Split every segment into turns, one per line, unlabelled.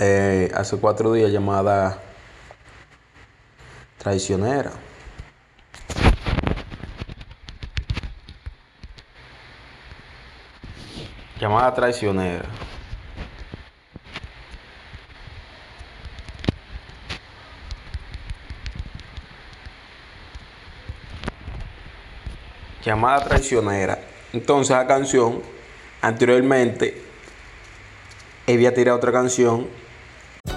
Eh, hace cuatro días llamada traicionera. Llamada traicionera. Llamada traicionera. Entonces la canción, anteriormente, había tirado otra canción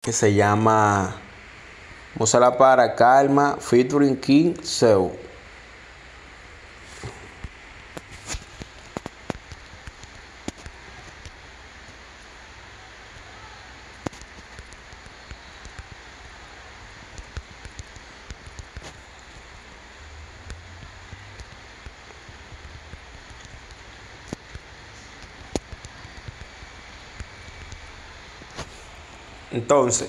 Que se llama Mozala para Calma featuring King Seu. Entonces,